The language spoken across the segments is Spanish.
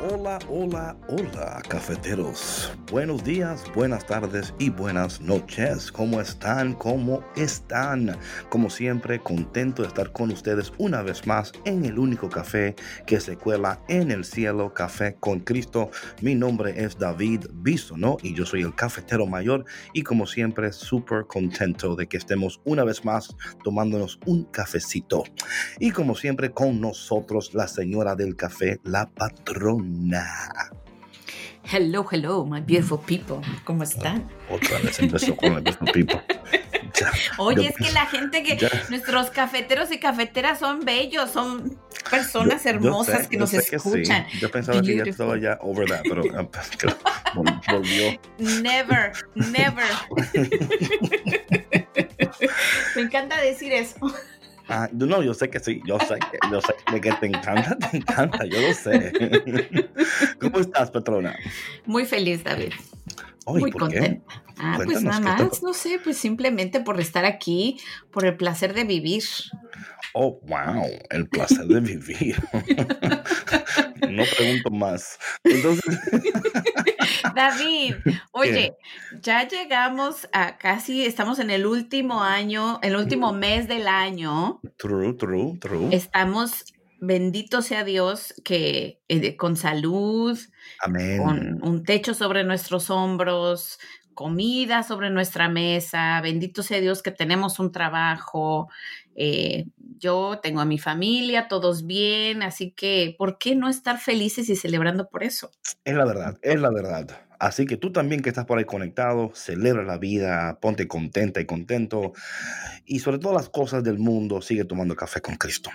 Hola, hola, hola, cafeteros. Buenos días, buenas tardes y buenas noches. ¿Cómo están? ¿Cómo están? Como siempre, contento de estar con ustedes una vez más en el único café que se cuela en el cielo, Café con Cristo. Mi nombre es David Bisono y yo soy el cafetero mayor y como siempre, súper contento de que estemos una vez más tomándonos un cafecito. Y como siempre, con nosotros la señora del café, la patrona. Hello, hello, my beautiful people. ¿Cómo están? Otra vez empezó con el beautiful people. Oye, es que la gente que nuestros cafeteros y cafeteras son bellos, son personas hermosas que nos escuchan. Yo pensaba que ya estaba ya over that, pero ah, pues, volvió. Never, never. Me encanta decir eso. Ah, no, yo sé que sí, yo sé, yo sé que te encanta, te encanta, yo lo sé. ¿Cómo estás, patrona? Muy feliz, David. Muy contenta. Ah, pues nada más, no sé, pues simplemente por estar aquí, por el placer de vivir. Oh, wow, el placer de vivir. no pregunto más. Entonces. David, oye, ya llegamos a casi, estamos en el último año, el último mes del año. True, true, true. Estamos, bendito sea Dios, que eh, con salud, con un techo sobre nuestros hombros, comida sobre nuestra mesa, bendito sea Dios que tenemos un trabajo, eh, yo tengo a mi familia, todos bien, así que, ¿por qué no estar felices y celebrando por eso? Es la verdad, es la verdad. Así que tú también que estás por ahí conectado, celebra la vida, ponte contenta y contento y sobre todas las cosas del mundo, sigue tomando café con Cristo.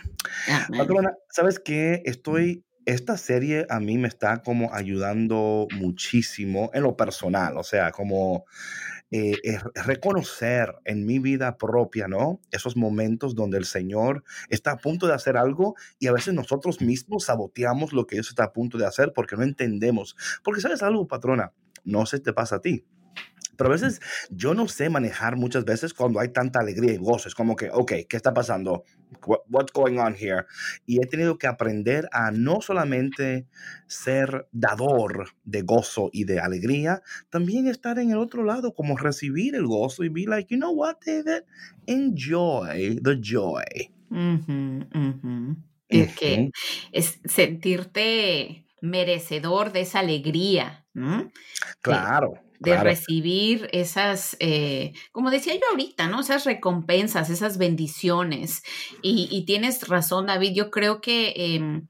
Patrona, ¿sabes qué? Estoy esta serie a mí me está como ayudando muchísimo en lo personal, o sea, como eh, reconocer en mi vida propia, ¿no? Esos momentos donde el Señor está a punto de hacer algo y a veces nosotros mismos saboteamos lo que Dios está a punto de hacer porque no entendemos. Porque sabes algo, patrona, no se te pasa a ti pero a veces yo no sé manejar muchas veces cuando hay tanta alegría y gozo. Es como que, ok, ¿qué está pasando? What's going on here? Y he tenido que aprender a no solamente ser dador de gozo y de alegría, también estar en el otro lado, como recibir el gozo y be like, you know what, David? Enjoy the joy. Que es sentirte merecedor de esa alegría. Claro de recibir esas, eh, como decía yo ahorita, ¿no? Esas recompensas, esas bendiciones. Y, tienes razón, David, yo creo que em,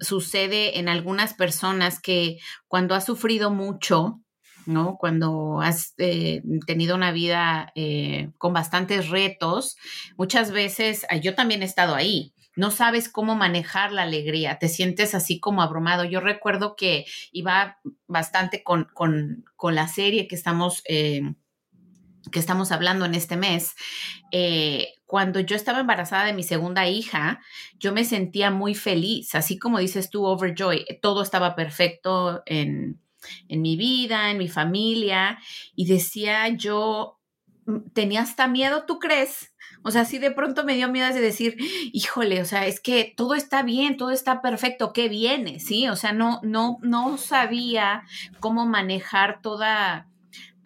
sucede en algunas personas que cuando has sufrido mucho, ¿no? Cuando has eh, tenido una vida eh, con bastantes retos, muchas veces, yo también he estado ahí, no sabes cómo manejar la alegría, te sientes así como abrumado. Yo recuerdo que iba bastante con, la serie que estamos, eh, que estamos hablando en este mes. Eh, cuando yo estaba embarazada de mi segunda hija, yo me sentía muy feliz, así como dices tú, overjoy, todo estaba perfecto en, en mi vida, en mi familia, y decía yo, mm, tenía hasta miedo, ¿tú crees? O sea, sí de pronto me dio miedo de decir, híjole, o sea, es que todo está bien, todo está perfecto, ¿qué viene? Sí, o sea, no, no, no sabía cómo manejar toda,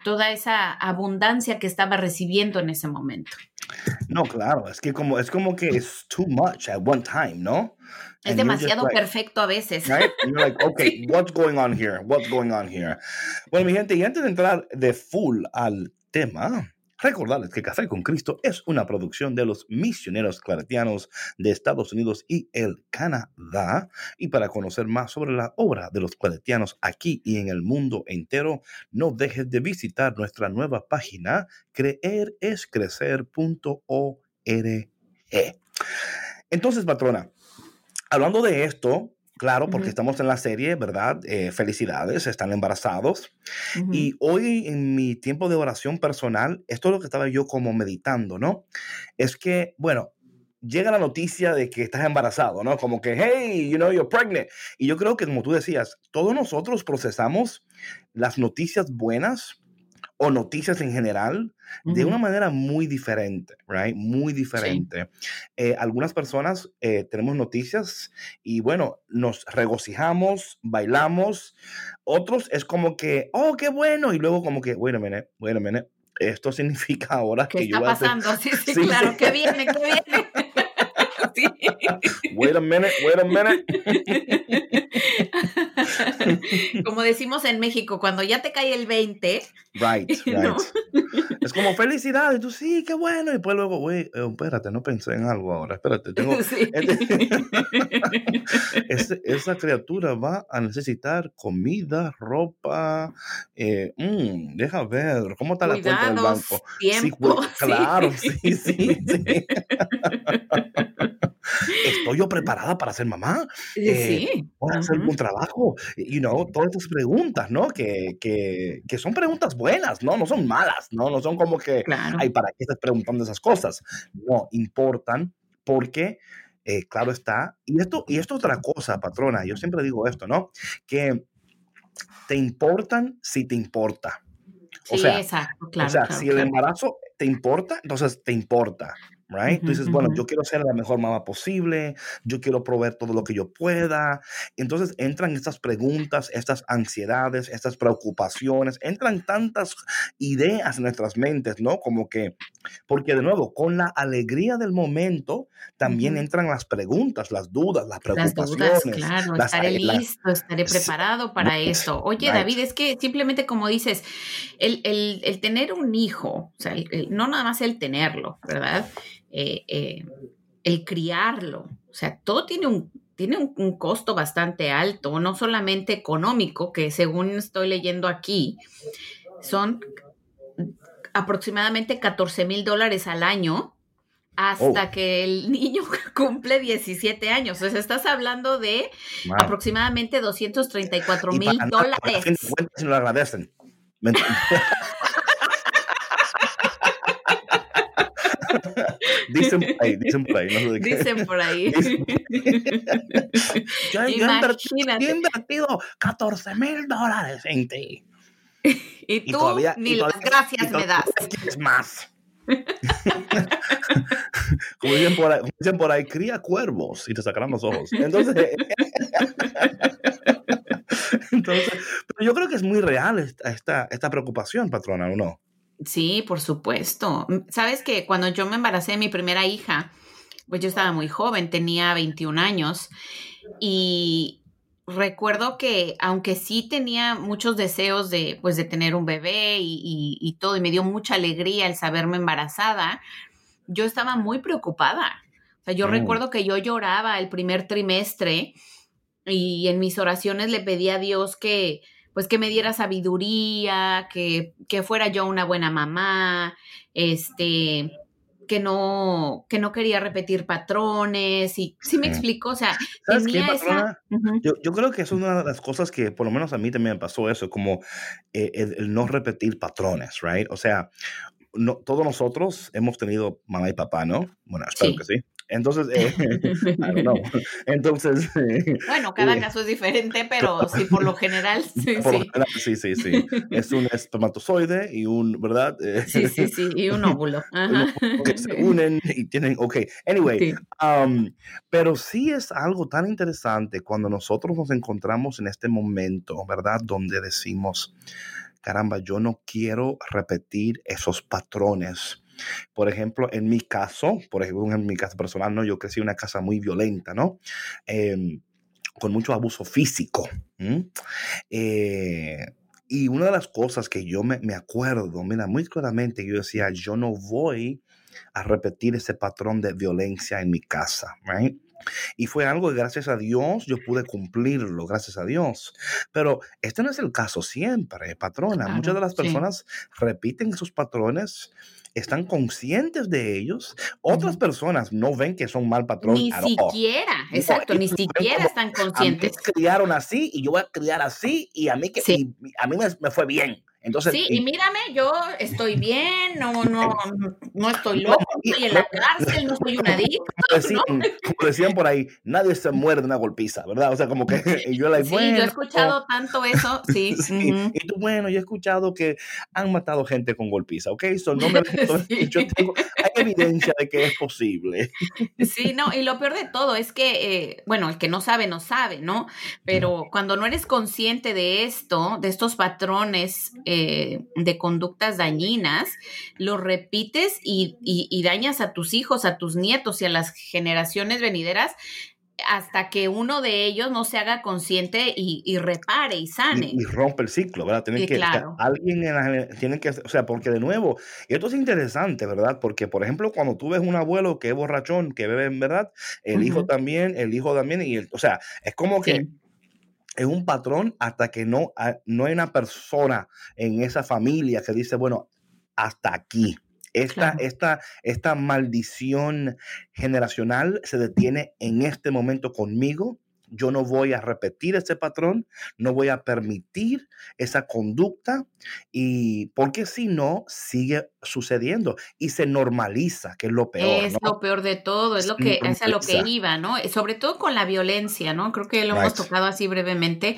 toda esa abundancia que estaba recibiendo en ese momento. No, claro, es que como, es como que es too much at one time, ¿no? Es demasiado perfecto a veces. Right? And you're like, okay, what's going on here? What's going on here? Bueno, mi gente, y antes de entrar de full al tema, Recordarles que Café con Cristo es una producción de los misioneros claretianos de Estados Unidos y el Canadá. Y para conocer más sobre la obra de los claretianos aquí y en el mundo entero, no dejes de visitar nuestra nueva página creerescrecer.org. Entonces, patrona, hablando de esto, Claro, porque estamos en la serie, ¿verdad? Eh, felicidades, están embarazados. Y hoy en mi tiempo de oración personal, esto es lo que estaba yo como meditando, ¿no? Es que, bueno, llega la noticia de que estás embarazado, ¿no? Como que, hey, you know, you're pregnant. Y yo creo que, como tú decías, todos nosotros procesamos las noticias buenas o noticias en general de una manera muy diferente, right? Muy diferente. Eh, algunas personas eh, tenemos noticias y bueno, nos regocijamos, bailamos. Otros es como que, oh, qué bueno. Y luego como que, wait a minute, wait a minute. Esto significa ahora ¿Qué que está pasando? Sí, sí, claro, que viene, que viene. Wait a minute, wait a minute. Como decimos en México, cuando ya te cae el 20. Right, right. Es como felicidad, y tú sí, qué bueno. Y después luego, güey, eh, espérate, no pensé en algo ahora, espérate. Tengo, este, esa criatura va a necesitar comida, ropa. Eh, mm, deja ver, ¿cómo está la cuenta del banco? Tiempo, sí, claro, sí, sí. sí. ¿Estoy yo preparada para ser mamá? Eh, sí. ¿Voy a hacer un trabajo? You know, todas estas preguntas, ¿no? Que, que, que, son preguntas buenas, ¿no? No son malas, ¿no? No son como que, claro. ay, ¿para qué estás preguntando esas cosas? No, importan porque, eh, claro está, y esto, y esto es otra cosa, patrona, yo siempre digo esto, ¿no? Que te importan si te importa. O sí, sea, exacto, claro, o sea claro, si el embarazo te importa, entonces te importa. Right? Tú dices, bueno, yo quiero ser la mejor mamá posible, yo quiero proveer todo lo que yo pueda. Entonces entran estas preguntas, estas ansiedades, estas preocupaciones, entran tantas ideas en nuestras mentes, ¿no? Como que, porque de nuevo, con la alegría del momento, también Ujú. entran las preguntas, las dudas, las Las preocupaciones. dudas, claro, las- estaré la- listo, estaré preparado para right, eso. Oye, right. David, es que simplemente como dices, el, el- el tener un hijo, o sea, el- no nada más el tenerlo, ¿verdad? Eh, eh, el criarlo, o sea, todo tiene un, tiene un, un costo bastante alto, no solamente económico, que según estoy leyendo aquí, son aproximadamente 14 mil dólares al año hasta Oh. que el niño cumple 17 años. O sea, estás hablando de Wow. aproximadamente 234 Y mil dólares. cuentas no lo agradecen. ¿Me ent- dicen por ahí, dicen por ahí, no sé. Dicen por ahí. Dicen Yo, yo he invertido, yo he Imagínate. invertido 14 mil dólares en ti. Y tú todavía- ni y las gracias me das. quieres más. como, dicen por ahí, dicen por ahí, cría cuervos y te sacarán los ojos. Entonces, entonces, pero yo creo que es muy real esta, esta, esta preocupación, patrona, ¿o no? Sí, por supuesto. Sabes que cuando yo me embaracé de mi primera hija, pues yo estaba muy joven, tenía 21 años y recuerdo que aunque sí tenía muchos deseos de, pues, de tener un bebé y, y- y todo, y me dio mucha alegría el saberme embarazada, yo estaba muy preocupada. O sea, yo Mm. recuerdo que yo lloraba el primer trimestre y en mis oraciones le pedí a Dios que, pues que me diera sabiduría, que, que fuera yo una buena mamá, este, que no, que no quería repetir patrones y sí me explico, o sea, ¿Sabes qué, tenía esa... Ujú. Yo, yo creo que es una de las cosas que por lo menos a mí también me pasó eso, como eh, el, el no repetir patrones, right? O sea, no, todos nosotros hemos tenido mamá y papá, ¿no? Bueno, espero Sí. que sí. Entonces, eh, I don't know. Entonces, eh, Bueno, cada Eh, caso es diferente, pero sí, por lo general, sí, por lo sí. general, sí, sí, sí. Es un espermatozoide y un, ¿verdad? Eh, Sí, sí, sí, y un óvulo. Ajá. que se unen y tienen, ok, anyway, Sí. Um, pero sí es algo tan interesante cuando nosotros nos encontramos en este momento, ¿verdad? Donde decimos, caramba, yo no quiero repetir esos patrones. Por ejemplo, en mi caso, por ejemplo, en mi caso personal, ¿no? Yo crecí en una casa muy violenta, ¿no? Em, con mucho abuso físico. ¿m? Eh, y una de las cosas que yo me, me acuerdo, mira, muy claramente, yo decía, yo no voy a repetir ese patrón de violencia en mi casa, right? Y fue algo que gracias a Dios yo pude cumplirlo, gracias a Dios. Pero este no es el caso siempre, patrona. Muchas de las personas repiten esos patrones están conscientes de ellos. Otras personas no ven que son mal patrón. Ni siquiera, exacto, ni siquiera están conscientes. A criaron así y yo voy a criar así y a mí, que, a mí me, fue bien. Entonces, sí, y, mírame, yo estoy bien, no, no, no estoy loco, estoy en la cárcel, no soy una adicto. Como decían, por ahí, nadie se muere de una golpiza, ¿verdad? O sea, como que yo la Sí, yo he escuchado tanto eso, sí. Y tú, bueno, yo he escuchado que han matado gente con golpiza, ¿ok? So, no me, yo tengo, hay evidencia de que es posible. Sí, no, y lo peor de todo es que, eh, bueno, el que no sabe, no sabe, ¿no? Pero cuando no eres consciente de esto, de estos patrones, eh, de conductas dañinas, lo repites y, dañas a tus hijos, a tus nietos y a las generaciones venideras hasta que uno de ellos no se haga consciente y, repare y sane. Y, rompe el ciclo, ¿verdad? Tienen que, alguien tienen que, o sea, porque de nuevo, y esto es interesante, ¿verdad? Porque, por ejemplo, cuando tú ves un abuelo que es borrachón, que bebe en verdad, el hijo también, el hijo también, y o sea, es como que es un patrón hasta que no, no hay una persona en esa familia que dice, bueno, hasta aquí. Esta, esta, esta maldición generacional se detiene en este momento conmigo yo no voy a repetir ese patrón, no voy a permitir esa conducta y porque si no sigue sucediendo y se normaliza, que es lo peor. Es lo peor de todo, es lo que es a lo que iba, ¿no? Sobre todo con la violencia, ¿no? Creo que lo hemos tocado así brevemente,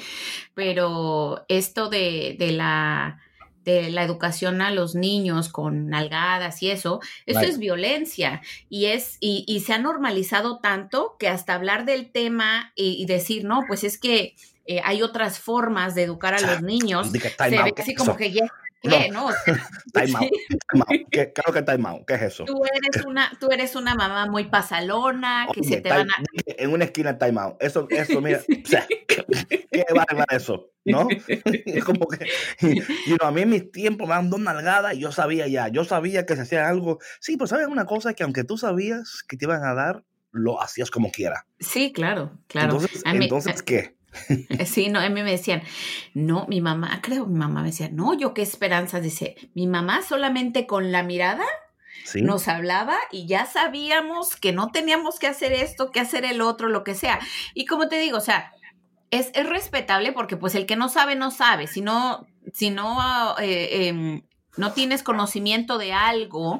pero esto de, de la de la educación a los niños con nalgadas y eso, eso es violencia y es y, y, se ha normalizado tanto que hasta hablar del tema y, decir no, pues es que eh, hay otras formas de educar a los niños, se ve así como que ya ¿Qué? No. time out. ¿Qué, claro que time out. ¿Qué es eso? Tú eres una, tú eres una mamá muy pasalona, que se te van a... En una esquina time out. Eso, eso, mira, o sea, ¿qué va a eso? ¿No? Es como que, y, a mí en mis tiempos me dan dos nalgadas y yo sabía ya, yo sabía que se hacía algo. Sí, pues sabes una cosa que aunque tú sabías que te iban a dar, lo hacías como quiera. Sí, claro, claro. Entonces, entonces ¿qué? Eh, sí, no, a mí me decían, no, mi mamá, creo mi mamá me decía, no, yo qué esperanza, dice, mi mamá solamente con la mirada nos hablaba y ya sabíamos que no teníamos que hacer esto, que hacer el otro, lo que sea. Y como te digo, o sea, es, es respetable porque pues el que no sabe, no sabe, si no, si no eh, em, no tienes conocimiento de algo,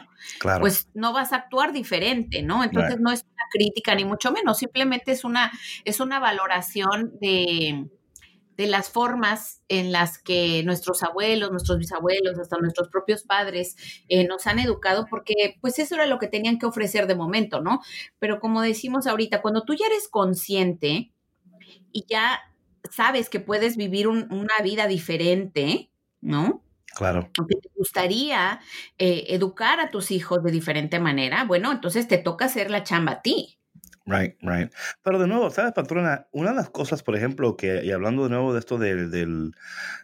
pues no vas a actuar diferente, ¿no? Entonces no es una crítica ni mucho menos, simplemente es una, es una valoración de, de las formas en las que nuestros abuelos, nuestros bisabuelos, hasta nuestros propios padres eh, nos han educado, porque pues eso era lo que tenían que ofrecer de momento, ¿no? Pero como decimos ahorita, cuando tú ya eres consciente y ya sabes que puedes vivir una vida diferente, ¿no? Claro. Te gustaría eh, educar a tus hijos de diferente manera, bueno, entonces te toca hacer la chamba a ti. Right, right. Pero de nuevo, ¿sabes, patrona? Una de las cosas, por ejemplo, que, y hablando de nuevo de esto del, del,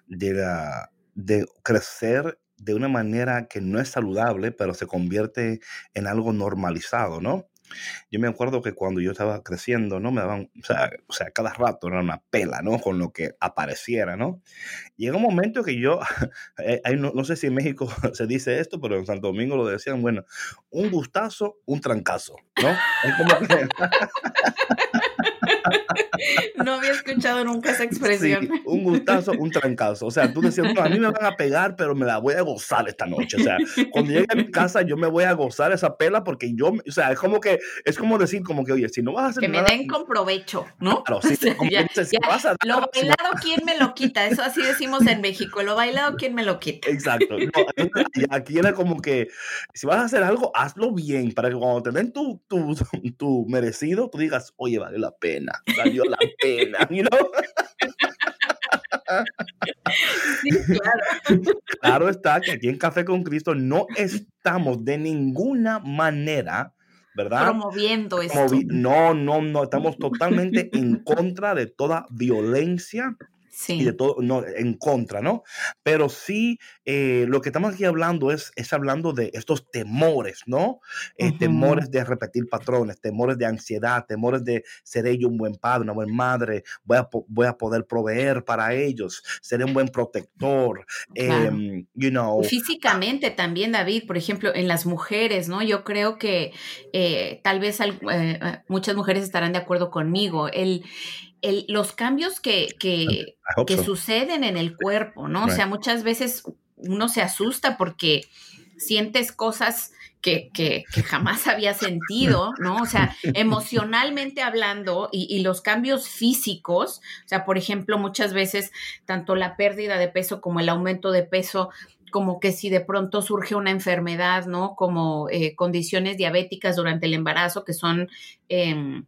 de, la, de crecer de una manera que no es saludable, pero se convierte en algo normalizado, ¿no? Yo me acuerdo que cuando yo estaba creciendo, ¿no? Me daban, o sea, o sea, cada rato era una pela, ¿no? Con lo que apareciera, ¿no? Llega un momento que yo, eh, no, no, sé si en México se dice esto, pero en Santo Domingo lo decían, bueno, un gustazo, un trancazo, ¿no? Es como que... No había escuchado nunca esa expresión. un gustazo, un trancazo. O sea, tú decías, a mí me van a pegar, pero me la voy a gozar esta noche. O sea, cuando llegue a mi casa, yo me voy a gozar esa pela porque yo, o sea, es como que, es como decir, como que, oye, si no vas a hacer Que me den con provecho, ¿no? Claro, sí, Lo bailado, ¿quién me lo quita? Eso así decimos en México. Lo bailado, ¿quién me lo quita? Exacto. aquí era como que, si vas a hacer algo, hazlo bien para que cuando te den tu, tu, tu merecido, tú digas, oye, vale la pena valió la pena, you know? claro. claro está que aquí en Café con Cristo no estamos de ninguna manera, ¿verdad? Promoviendo esto. no, no, no, estamos totalmente en contra de toda violencia y de todo, no, en contra, ¿no? Pero sí, eh, lo que estamos aquí hablando es, es hablando de estos temores, ¿no? Eh, temores de repetir patrones, temores de ansiedad, temores de ser ellos un buen padre, una buena madre, voy a, voy a poder proveer para ellos, ser un buen protector, em, you know. Físicamente también, David, por ejemplo, en las mujeres, ¿no? Yo creo que eh, tal vez muchas mujeres estarán de acuerdo conmigo. El, los cambios que, que, suceden en el cuerpo, ¿no? O sea, muchas veces uno se asusta porque sientes cosas que, que, jamás había sentido, ¿no? O sea, emocionalmente hablando y, y, los cambios físicos, o sea, por ejemplo, muchas veces tanto la pérdida de peso como el aumento de peso, como que si de pronto surge una enfermedad, ¿no? Como eh, condiciones diabéticas durante el embarazo que son... Eh,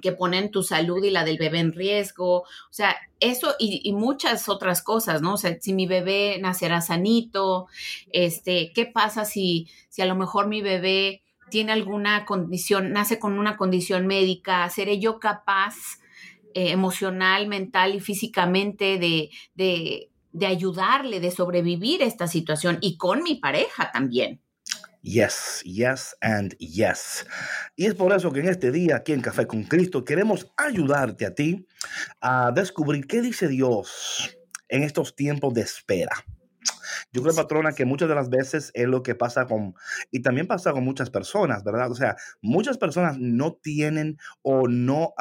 que ponen tu salud y la del bebé en riesgo, o sea, eso y, muchas otras cosas, ¿no? O sea, si mi bebé nacerá sanito, este, ¿qué pasa si, si a lo mejor mi bebé tiene alguna condición, nace con una condición médica, seré yo capaz eh, emocional, mental y físicamente de, de, de ayudarle, de sobrevivir esta situación y con mi pareja también. Yes, yes and yes. Y es por eso que en este día aquí en Café con Cristo queremos ayudarte a ti a descubrir qué dice Dios en estos tiempos de espera. Yo creo, patrona, que muchas de las veces es lo que pasa con, y también pasa con muchas personas, ¿verdad? O sea, muchas personas no tienen o no,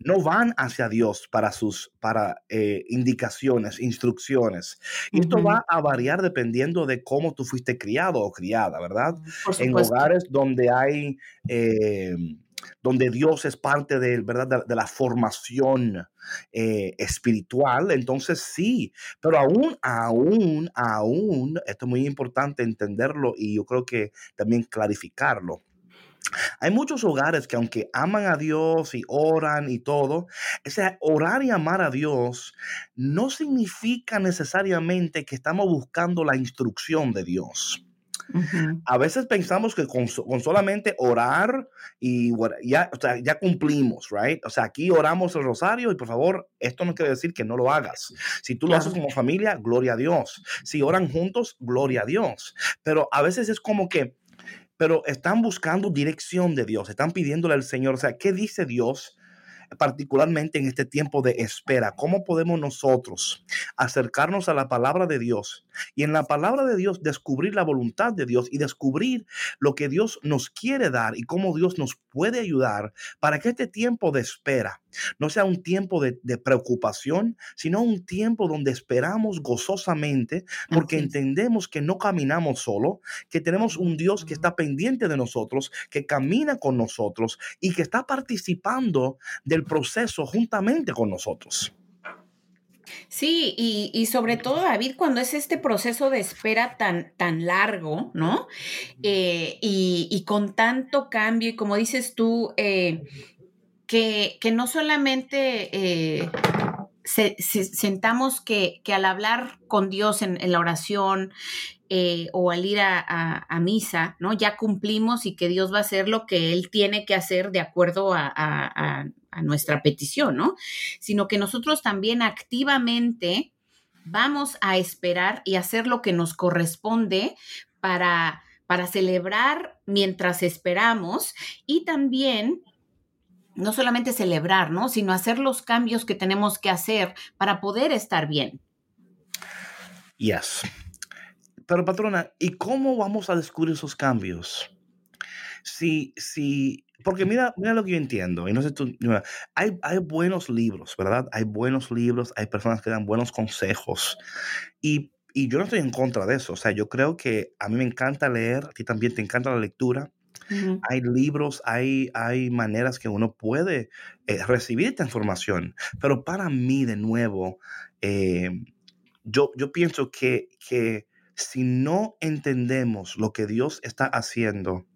no van hacia Dios para sus, para eh, indicaciones, instrucciones. Y esto va a variar dependiendo de cómo tú fuiste criado o criada, ¿verdad? en hogares donde hay... Eh, donde Dios es parte de, ¿verdad? de, la formación eh, espiritual, entonces sí, pero aún, aún, aún, esto es muy importante entenderlo y yo creo que también clarificarlo. Hay muchos hogares que aunque aman a Dios y oran y todo, ese orar y amar a Dios no significa necesariamente que estamos buscando la instrucción de Dios. A veces pensamos que con, solamente orar y ya, ya cumplimos, right? O sea, aquí oramos el rosario y por favor, esto no quiere decir que no lo hagas. Si tú lo haces como familia, gloria a Dios. Si oran juntos, gloria a Dios. Pero a veces es como que, pero están buscando dirección de Dios, están pidiéndole al Señor, o sea, ¿qué dice Dios? particularmente en este tiempo de espera. ¿Cómo podemos nosotros acercarnos a la palabra de Dios y en la palabra de Dios descubrir la voluntad de Dios y descubrir lo que Dios nos quiere dar y cómo Dios nos puede ayudar para que este tiempo de espera no sea un tiempo de, preocupación, sino un tiempo donde esperamos gozosamente porque entendemos que no caminamos solo, que tenemos un Dios que está pendiente de nosotros, que camina con nosotros y que está participando del proceso juntamente con nosotros. Sí, y, sobre todo, David, cuando es este proceso de espera tan, tan largo, ¿no? Eh, y, con tanto cambio, y como dices tú, eh, que, no solamente eh, sentamos que, al hablar con Dios en, la oración o al ir a, misa, ¿no? Ya cumplimos y que Dios va a hacer lo que Él tiene que hacer de acuerdo a, nuestra petición, ¿no? Sino que nosotros también activamente vamos a esperar y hacer lo que nos corresponde para, para celebrar mientras esperamos y también no solamente celebrar, ¿no? Sino hacer los cambios que tenemos que hacer para poder estar bien. Yes. Pero patrona, ¿y cómo vamos a descubrir esos cambios? Si, si, porque mira, mira lo que yo entiendo, y no sé tú, hay, hay buenos libros, ¿verdad? Hay buenos libros, hay personas que dan buenos consejos, y, y yo no estoy en contra de eso, o sea, yo creo que a mí me encanta leer, a ti también te encanta la lectura, hay libros, hay, hay maneras que uno puede eh, recibir esta información. Pero para mí, de nuevo, eh, yo, yo pienso que, que si no entendemos lo que Dios está haciendo,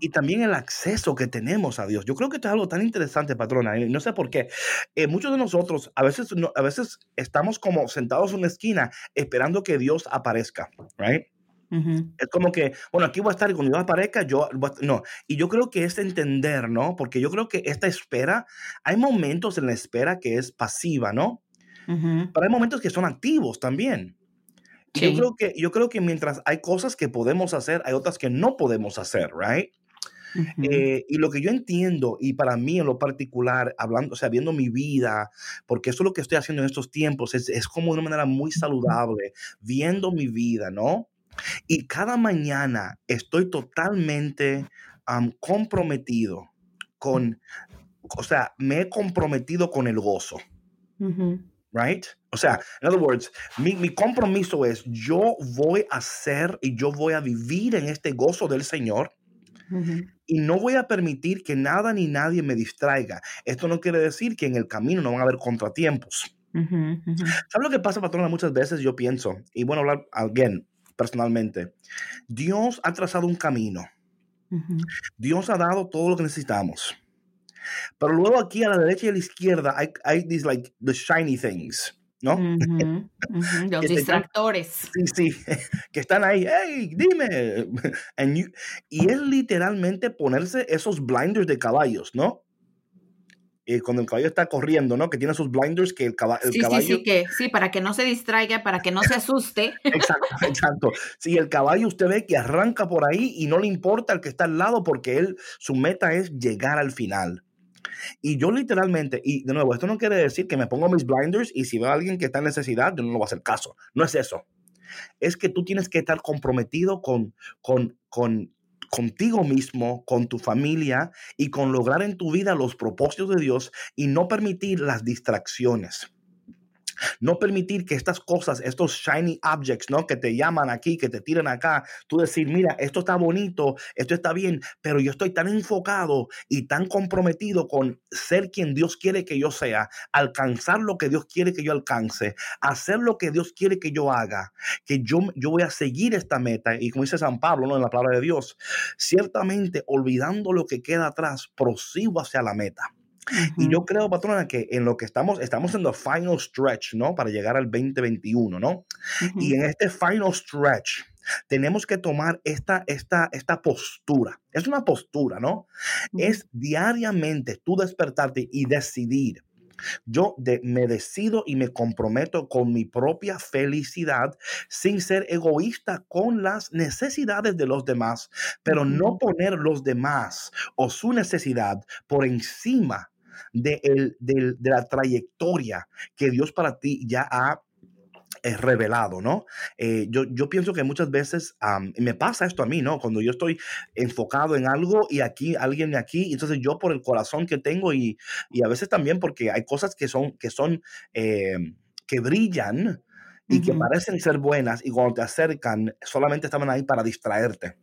y también el acceso que tenemos a Dios. Yo creo que esto es algo tan interesante, patrona. Y no sé por qué. Eh, muchos de nosotros a veces, a veces estamos como sentados en una esquina esperando que Dios aparezca, right? Es como que, bueno, aquí voy a estar y cuando yo aparezca, yo, no. Y yo creo que es entender, ¿no? Porque yo creo que esta espera, hay momentos en la espera que es pasiva, ¿no? pero hay momentos que son activos también. Yo, creo que, yo creo que mientras hay cosas que podemos hacer, hay otras que no podemos hacer, ¿right? Eh, y lo que yo entiendo, y para mí en lo particular, hablando, o sea, viendo mi vida, porque eso es lo que estoy haciendo en estos tiempos, es, es como de una manera muy saludable, viendo mi vida, ¿no? Y cada mañana estoy totalmente comprometido con, o sea, me he comprometido con el gozo. Right? O sea, en other words, mi, mi, compromiso es yo voy a ser y yo voy a vivir en este gozo del Señor y no voy a permitir que nada ni nadie me distraiga. Esto no quiere decir que en el camino no van a haber contratiempos. ¿Sabes lo que pasa, patrona? Muchas veces yo pienso, y bueno, hablar alguien personalmente, Dios ha trazado un camino. Dios ha dado todo lo que necesitamos. Pero luego aquí a la derecha y a la izquierda hay, hay these like the shiny things. ¿no? Los distractores. sí, sí, que están ahí, hey, dime. y es literalmente ponerse esos blinders de caballos, ¿no? Y cuando el caballo está corriendo, ¿no? Que tiene esos blinders que el, caballo... Sí, sí, sí, que, sí, para que no se distraiga, para que no se asuste. exacto, exacto. Sí, el caballo usted ve que arranca por ahí y no le importa el que está al lado porque él, su meta es llegar al final. Y yo literalmente, y de nuevo, esto no quiere decir que me pongo mis blinders y si veo a alguien que está en necesidad, yo no lo voy a hacer caso. No es eso. Es que tú tienes que estar comprometido con, con, con contigo mismo, con tu familia y con lograr en tu vida los propósitos de Dios y no permitir las distracciones. No permitir que estas cosas, estos shiny objects, ¿no? Que te llaman aquí, que te tiran acá, tú decir, mira, esto está bonito, esto está bien, pero yo estoy tan enfocado y tan comprometido con ser quien Dios quiere que yo sea, alcanzar lo que Dios quiere que yo alcance, hacer lo que Dios quiere que yo haga, que yo, yo voy a seguir esta meta. Y como dice San Pablo, ¿no? En la palabra de Dios, ciertamente olvidando lo que queda atrás, prosigo hacia la meta. Y yo creo, patrona, que en lo que estamos, estamos en el final stretch, ¿no? Para llegar al 2021, ¿no? Y en este final stretch, tenemos que tomar esta, esta, esta postura. Es una postura, ¿no? Es diariamente tú despertarte y decidir. Yo me decido y me comprometo con mi propia felicidad sin ser egoísta con las necesidades de los demás, pero no poner los demás o su necesidad por encima de, el, de, la trayectoria que Dios para ti ya ha eh, revelado, ¿no? Eh, yo, yo, pienso que muchas veces me pasa esto a mí, ¿no? Cuando yo estoy enfocado en algo y aquí, alguien de aquí, entonces yo por el corazón que tengo y, y a veces también porque hay cosas que son, que son, eh, que brillan y que parecen ser buenas y cuando te acercan solamente estaban ahí para distraerte.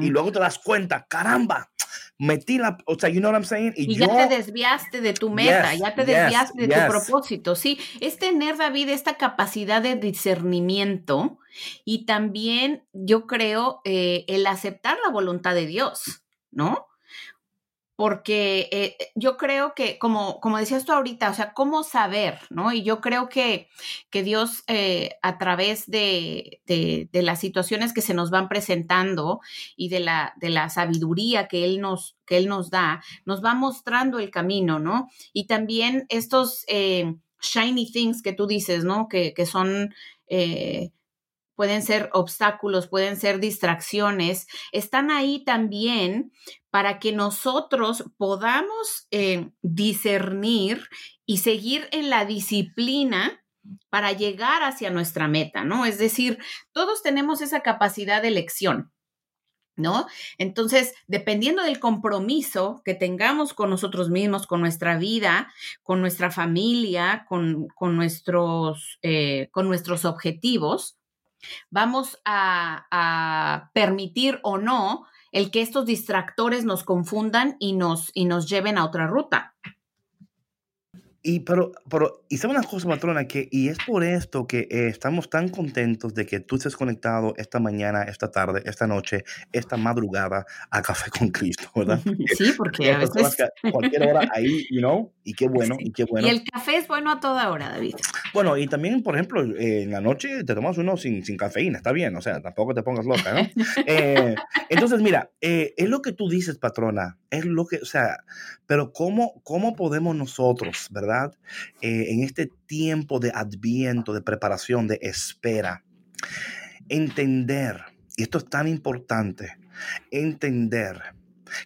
Y luego te das cuenta, caramba, metí la, o sea, you know what I'm saying? Y, ya te desviaste de tu meta, ya te desviaste de tu propósito, sí. Es tener, David, esta capacidad de discernimiento y también, yo creo, eh, el aceptar la voluntad de Dios, ¿no? Porque eh, yo creo que, como, como decías tú ahorita, o sea, ¿cómo saber? ¿no? Y yo creo que, que Dios, eh, a través de, de, las situaciones que se nos van presentando y de la, de la sabiduría que Él, nos, que él nos da, nos va mostrando el camino, ¿no? Y también estos eh, shiny things que tú dices, ¿no? Que, que son pueden ser obstáculos, pueden ser distracciones, están ahí también para que nosotros podamos eh, discernir y seguir en la disciplina para llegar hacia nuestra meta, ¿no? Es decir, todos tenemos esa capacidad de elección. ¿No? Entonces, dependiendo del compromiso que tengamos con nosotros mismos, con nuestra vida, con nuestra familia, con, nuestros, eh, con nuestros objetivos, Vamos a, permitir o no el que estos distractores nos confundan y nos, y nos lleven a otra ruta. Y pero, pero, y sabe una cosa, matrona, que, y es por esto que eh, estamos tan contentos de que tú estés conectado esta mañana, esta tarde, esta noche, esta madrugada a Café con Cristo, ¿verdad? Sí, porque a veces... Cualquier hora ahí, you know, y qué bueno, y qué bueno. Y el café es bueno a toda hora, David. Bueno, y también, por ejemplo, eh, en la noche te tomas uno sin, sin cafeína, está bien, o sea, tampoco te pongas loca, ¿no? Eh, entonces, mira, es lo que tú dices, patrona, es lo que, o sea, pero ¿cómo, cómo podemos nosotros, ¿verdad? Eh, en este tiempo de adviento, de preparación, de espera. Entender, y esto es tan importante, entender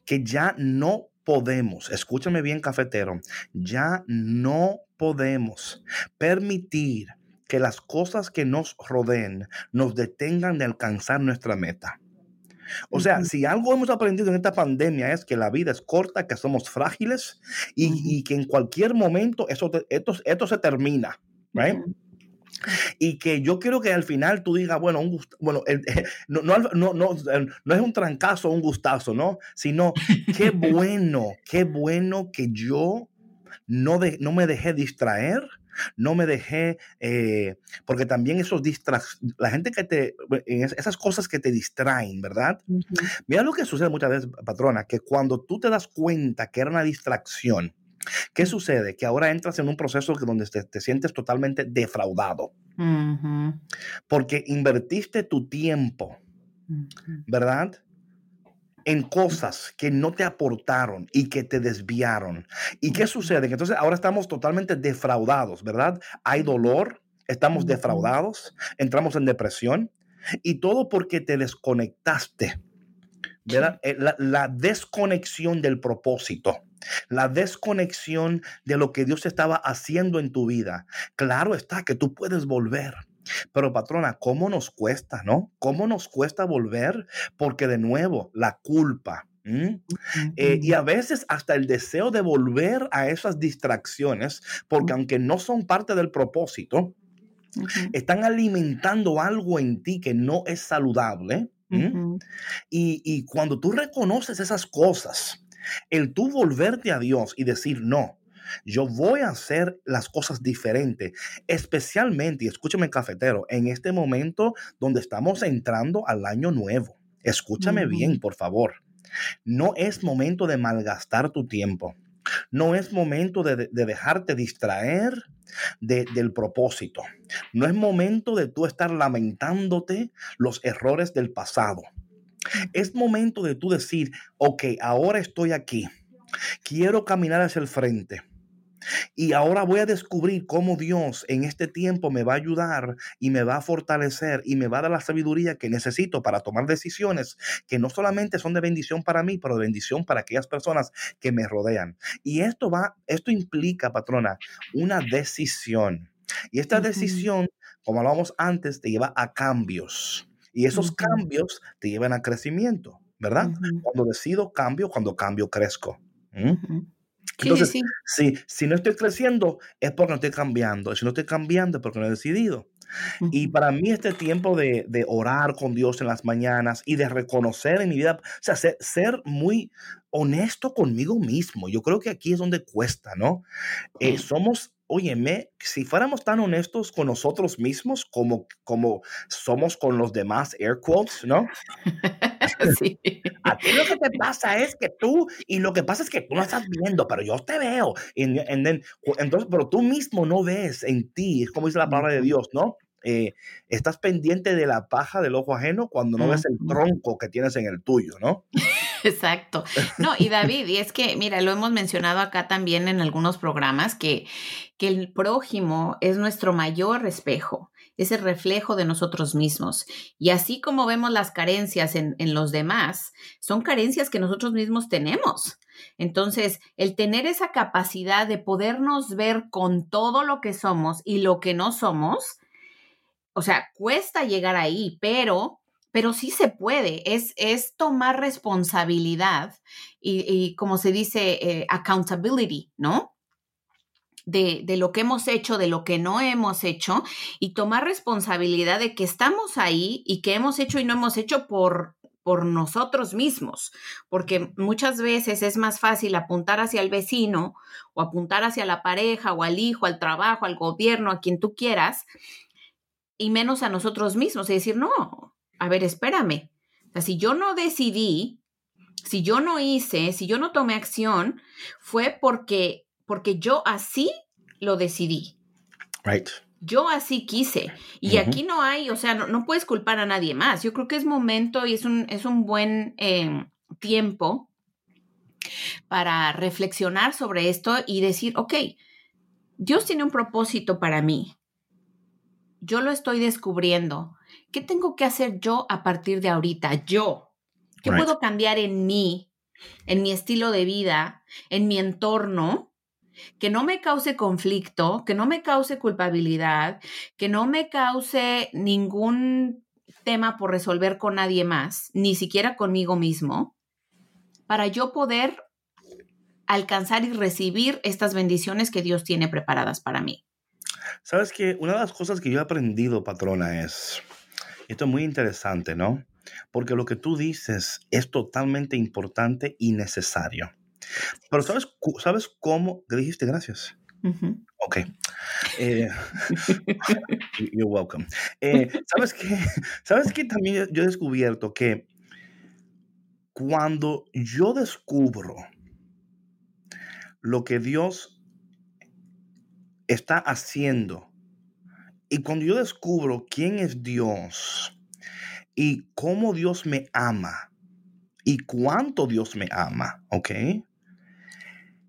que ya no podemos, escúchame bien cafetero, ya no podemos permitir que las cosas que nos rodeen nos detengan de alcanzar nuestra meta. O sea, si algo hemos aprendido en esta pandemia es que la vida es corta, que somos frágiles y, que en cualquier momento eso esto, esto se termina, right? Y que yo quiero que al final tú digas, bueno, un bueno no, no, no, no, es un trancazo, un gustazo, ¿no? Sino, qué bueno, qué bueno que yo no, de, no me dejé distraer no me dejé, eh, porque también esos distracciones, la gente que te, esas cosas que te distraen, ¿verdad? Mira lo que sucede muchas veces, patrona, que cuando tú te das cuenta que era una distracción, ¿qué sucede? Que ahora entras en un proceso donde te, sientes totalmente defraudado, porque invertiste tu tiempo, ¿verdad? En cosas que no te aportaron y que te desviaron. ¿Y qué sucede? Que entonces ahora estamos totalmente defraudados, ¿verdad? Hay dolor, estamos defraudados, entramos en depresión y todo porque te desconectaste. ¿verdad? Eh, la, la, desconexión del propósito, la desconexión de lo que Dios estaba haciendo en tu vida. Claro está que tú puedes volver. Pero patrona, ¿cómo nos cuesta, no? ¿Cómo nos cuesta volver? Porque de nuevo, la culpa. Eh, y a veces hasta el deseo de volver a esas distracciones, porque aunque no son parte del propósito, están alimentando algo en ti que no es saludable. y, y cuando tú reconoces esas cosas, el tú volverte a Dios y decir, no, yo voy a hacer las cosas diferentes, especialmente, y escúchame cafetero, en este momento donde estamos entrando al año nuevo. Escúchame bien, por favor. No es momento de malgastar tu tiempo. No es momento de, dejarte distraer del propósito. No es momento de tú estar lamentándote los errores del pasado. Es momento de tú decir, ok, ahora estoy aquí. Quiero caminar hacia el frente. Y ahora voy a descubrir cómo Dios en este tiempo me va a ayudar y me va a fortalecer y me va a dar la sabiduría que necesito para tomar decisiones que no solamente son de bendición para mí, pero de bendición para aquellas personas que me rodean. Y esto va, esto implica, patrona, una decisión. Y esta decisión, como hablábamos antes, te lleva a cambios. Y esos cambios te llevan a crecimiento, ¿verdad? Cuando decido cambio, cuando cambio crezco. Entonces, Si, si no estoy creciendo, es porque no estoy cambiando. Si no estoy cambiando, es porque no he decidido. Y para mí este tiempo de, de, orar con Dios en las mañanas y de reconocer en mi vida, o sea, ser, ser muy honesto conmigo mismo. Yo creo que aquí es donde cuesta, ¿no? Eh, somos óyeme, si fuéramos tan honestos con nosotros mismos como, como somos con los demás air quotes, ¿no? sí. A ti lo que te pasa es que tú, y lo que pasa es que tú no estás viendo, pero yo te veo. entonces, pero tú mismo no ves en ti, es como dice la palabra de Dios, ¿no? Eh, estás pendiente de la paja del ojo ajeno cuando no ves el tronco que tienes en el tuyo, ¿no? Exacto. No, y David, y es que, mira, lo hemos mencionado acá también en algunos programas, que, que el prójimo es nuestro mayor espejo, es el reflejo de nosotros mismos. Y así como vemos las carencias en, los demás, son carencias que nosotros mismos tenemos. Entonces, el tener esa capacidad de podernos ver con todo lo que somos y lo que no somos, o sea, cuesta llegar ahí, pero pero sí se puede, es, es tomar responsabilidad y, como se dice, eh, accountability, ¿no? De, de, lo que hemos hecho, de lo que no hemos hecho y tomar responsabilidad de que estamos ahí y que hemos hecho y no hemos hecho por, por nosotros mismos, porque muchas veces es más fácil apuntar hacia el vecino o apuntar hacia la pareja o al hijo, al trabajo, al gobierno, a quien tú quieras, y menos a nosotros mismos y decir, no, a ver, espérame. O sea, si yo no decidí, si yo no hice, si yo no tomé acción, fue porque, porque yo así lo decidí. Right. Yo así quise. Y aquí no hay, o sea, no, puedes culpar a nadie más. Yo creo que es momento y es un, es un buen em, tiempo para reflexionar sobre esto y decir, ok, Dios tiene un propósito para mí. Yo lo estoy descubriendo. ¿Qué tengo que hacer yo a partir de ahorita? Yo. ¿Qué puedo cambiar en mí, en mi estilo de vida, en mi entorno, que no me cause conflicto, que no me cause culpabilidad, que no me cause ningún tema por resolver con nadie más, ni siquiera conmigo mismo, para yo poder alcanzar y recibir estas bendiciones que Dios tiene preparadas para mí. Sabes que una de las cosas que yo he aprendido, patrona, es, esto es muy interesante, ¿no? Porque lo que tú dices es totalmente importante y necesario. Pero ¿sabes, ¿sabes cómo? ¿Qué dijiste? Gracias. Ok. Eh, you're welcome. Eh, ¿Sabes qué? ¿Sabes qué? También yo he descubierto que cuando yo descubro lo que Dios está haciendo y cuando yo descubro quién es Dios y cómo Dios me ama y cuánto Dios me ama, ¿ok?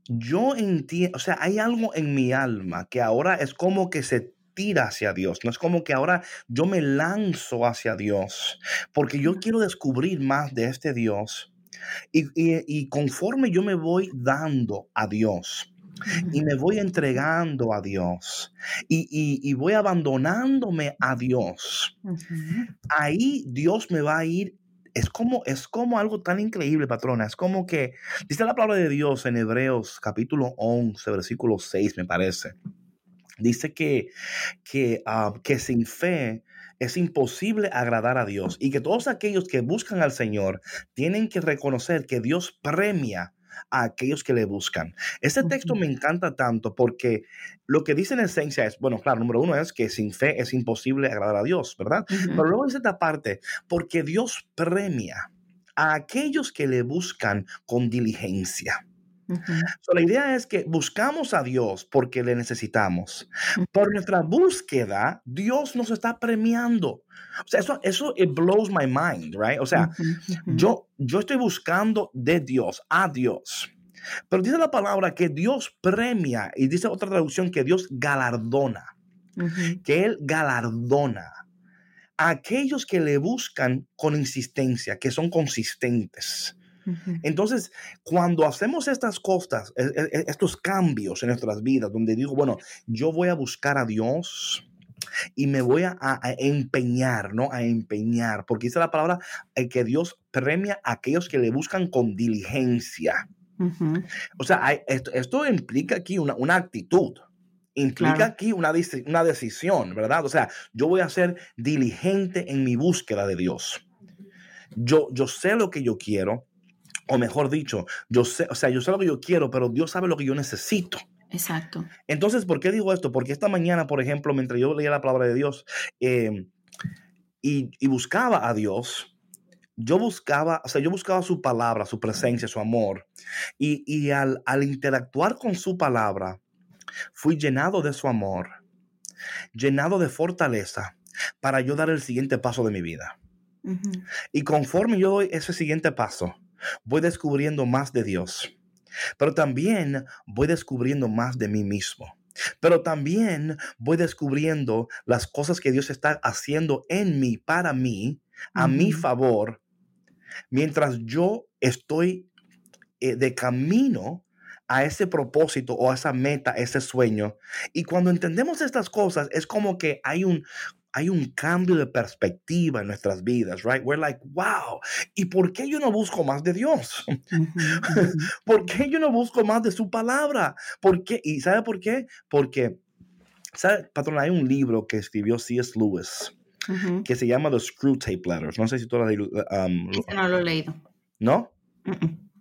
Yo entiendo, o sea, hay algo en mi alma que ahora es como que se tira hacia Dios, no es como que ahora yo me lanzo hacia Dios, porque yo quiero descubrir más de este Dios. Y, conforme yo me voy dando a Dios, y me voy entregando a Dios y, voy abandonándome a Dios. Ahí Dios me va a ir es como, es como algo tan increíble, patrona. Es como que, dice la palabra de Dios en Hebreos capítulo 11, versículo 6, me parece. Dice que, que, ah, que sin fe es imposible agradar a Dios y que todos aquellos que buscan al Señor tienen que reconocer que Dios premia a aquellos que le buscan. Este texto me encanta tanto porque lo que dice en esencia es, bueno, claro, número uno es que sin fe es imposible agradar a Dios, ¿verdad? Pero luego dice esta parte, porque Dios premia a aquellos que le buscan con diligencia. La idea es que buscamos a Dios porque le necesitamos. Por nuestra búsqueda, Dios nos está premiando. O sea, eso, eso it blows my mind, right? O sea, yo, yo estoy buscando de Dios, a Dios. Pero dice la palabra que Dios premia y dice otra traducción que Dios galardona, que Él galardona a aquellos que le buscan con insistencia, que son consistentes. Entonces, cuando hacemos estas cosas, e, e, e, estos cambios en nuestras vidas, donde digo, bueno, yo voy a buscar a Dios, y me voy a, empeñar, ¿no? A empeñar, porque dice la palabra eh, que Dios premia a aquellos que le buscan con diligencia. O sea, esto, implica aquí una, actitud, implica aquí una, una decisión, ¿verdad? O sea, yo voy a ser diligente en mi búsqueda de Dios. Yo, yo sé lo que yo quiero, o mejor dicho, yo sé, o sea, yo sé lo que yo quiero, pero Dios sabe lo que yo necesito. Exacto. Entonces, ¿por qué digo esto? Porque esta mañana, por ejemplo, mientras yo leía la palabra de Dios em, y, buscaba a Dios, yo buscaba, o sea, yo buscaba su palabra, su presencia, su amor. Y, al, interactuar con su palabra, fui llenado de su amor, llenado de fortaleza para yo dar el siguiente paso de mi vida. Y conforme yo doy ese siguiente paso, voy descubriendo más de Dios pero también voy descubriendo más de mí mismo. Pero también voy descubriendo las cosas que Dios está haciendo en mí, para mí, a mi favor, mientras yo estoy eh, de camino a ese propósito o a esa meta, ese sueño. Y cuando entendemos estas cosas, es como que hay un, hay un cambio de perspectiva en nuestras vidas, right? We're like, wow, ¿y por qué yo no busco más de Dios? ¿Por qué yo no busco más de su palabra? ¿Por qué? ¿Y sabe por qué? Porque, ¿sabe, patrón? Hay un libro que escribió C.S. Lewis que se llama The Screw Tape Letters. No sé si tú lo has leído. Um, no lo he leído. ¿No?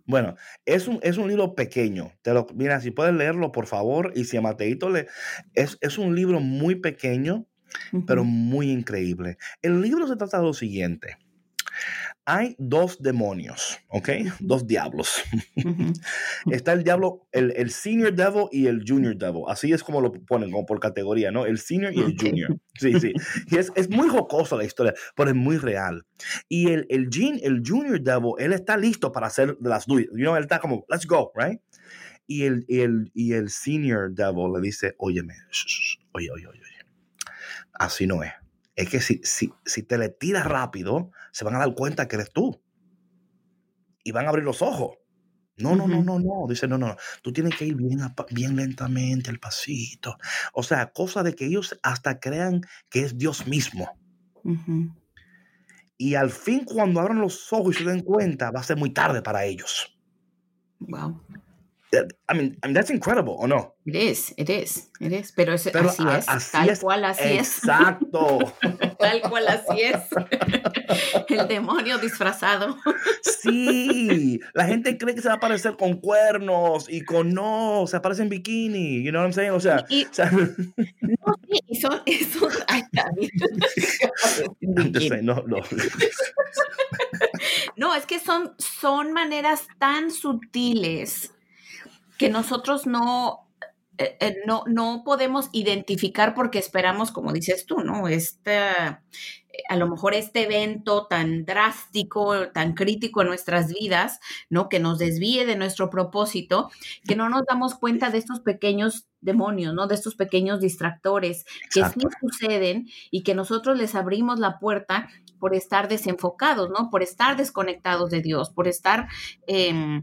Bueno, es un, es un libro pequeño. Te lo, mira, si puedes leerlo, por favor. Y si a Mateito le. Es, es un libro muy pequeño pero muy increíble. El libro se trata de lo siguiente. Hay dos demonios, ¿ok? Dos diablos. Está el diablo, el, senior devil y el junior devil. Así es como lo ponen, como por categoría, ¿no? El senior y el junior. Sí, sí. Y es, es, muy jocosa la historia, pero es muy real. Y el, el, el junior devil, él está listo para hacer las duyas. You know, él está como, let's go, right? Y el, el, y el senior devil le dice, óyeme, oye, oye, oye, así no es. Es que si, si, si te le tiras rápido, se van a dar cuenta que eres tú. Y van a abrir los ojos. No, no, no, no, no. Dice, no, no, no. Tú tienes que ir bien, bien lentamente, al pasito. O sea, cosa de que ellos hasta crean que es Dios mismo. Y al fin, cuando abran los ojos y se den cuenta, va a ser muy tarde para ellos. Wow. I mean, I mean, that's incredible, ¿o no? It is, it is, it is. Pero, es, así es, tal cual así es. Exacto. tal cual así es. El demonio disfrazado. sí, la gente cree que se va a aparecer con cuernos y con no, se aparece en bikini, you know what I'm saying? O sea, y, o sea no, sí, y son, son, ay, no, no. no, es que son, son maneras tan sutiles que nosotros no, eh, eh, no, no podemos identificar porque esperamos, como dices tú, ¿no? Este, a lo mejor este evento tan drástico, tan crítico en nuestras vidas, ¿no? Que nos desvíe de nuestro propósito, que no nos damos cuenta de estos pequeños demonios, ¿no? De estos pequeños distractores que sí suceden y que nosotros les abrimos la puerta por estar desenfocados, ¿no? Por estar desconectados de Dios, por estar... Eh,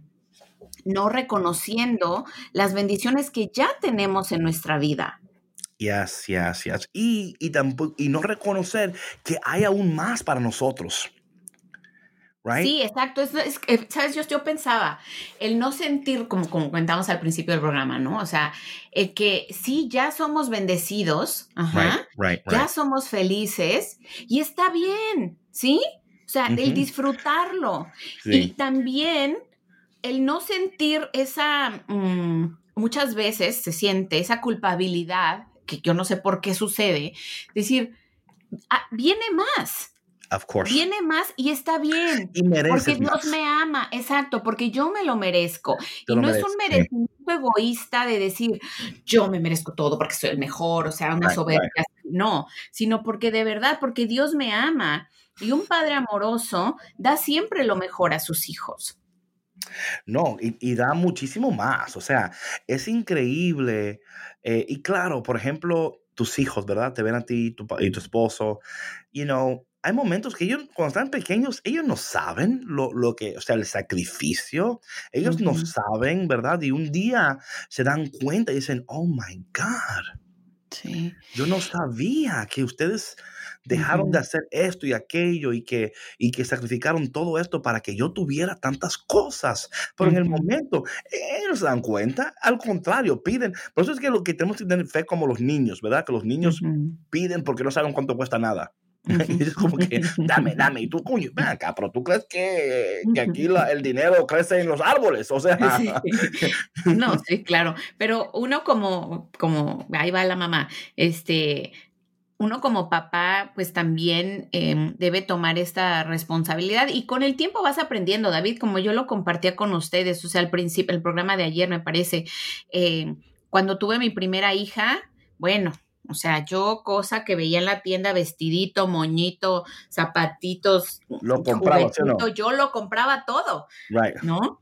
no reconociendo las bendiciones que ya tenemos en nuestra vida. Yes, yes, yes. Y, y, y no reconocer que hay aún más para nosotros. Right? Sí, exacto. Es, Sabes, yo, yo pensaba, el no sentir, como, como comentamos al principio del programa, ¿no? O sea, el que sí, ya somos bendecidos, ajá, ya somos felices y está bien, ¿sí? O sea, el disfrutarlo. Y también el no sentir esa, mm, muchas veces se siente esa culpabilidad, que yo no sé por qué sucede, decir, ah, viene más. Of course. Viene más y está bien. Y porque Dios me ama, exacto, porque yo me lo merezco. y no es un merecimiento egoísta de decir, yo me merezco todo porque soy el mejor, o sea, una soberbia. No, sino porque de verdad, porque Dios me ama. Y un padre amoroso da siempre lo mejor a sus hijos. No, y, da muchísimo más. O sea, es increíble. Eh, y claro, por ejemplo, tus hijos, ¿verdad? Te ven a ti tu, y tu esposo. You know, hay momentos que ellos, cuando están pequeños, ellos no saben lo, lo que, o sea, el sacrificio. Ellos no saben, ¿verdad? Y un día se dan cuenta y dicen, oh my God. Sí. Yo no sabía que ustedes dejaron de hacer esto y aquello y que, y que sacrificaron todo esto para que yo tuviera tantas cosas. Pero en el momento, ellos se dan cuenta, al contrario, piden. Por eso es que lo que tenemos que tener fe como los niños, ¿verdad? Que los niños piden porque no saben cuánto cuesta nada. y es como que, dame, dame, y tú, coño, ven acá, pero tú crees que, que aquí el dinero crece en los árboles, o sea. No, sí, claro, pero uno como, como, ahí va la mamá, este, uno como papá, pues también em, debe tomar esta responsabilidad y con el tiempo vas aprendiendo, David, como yo lo compartía con ustedes, o sea, al principio, el programa de ayer me parece, em, cuando tuve mi primera hija, bueno, o sea, yo cosa que veía en la tienda, vestidito, moñito, zapatitos, lo compraba, yo lo compraba todo, ¿no?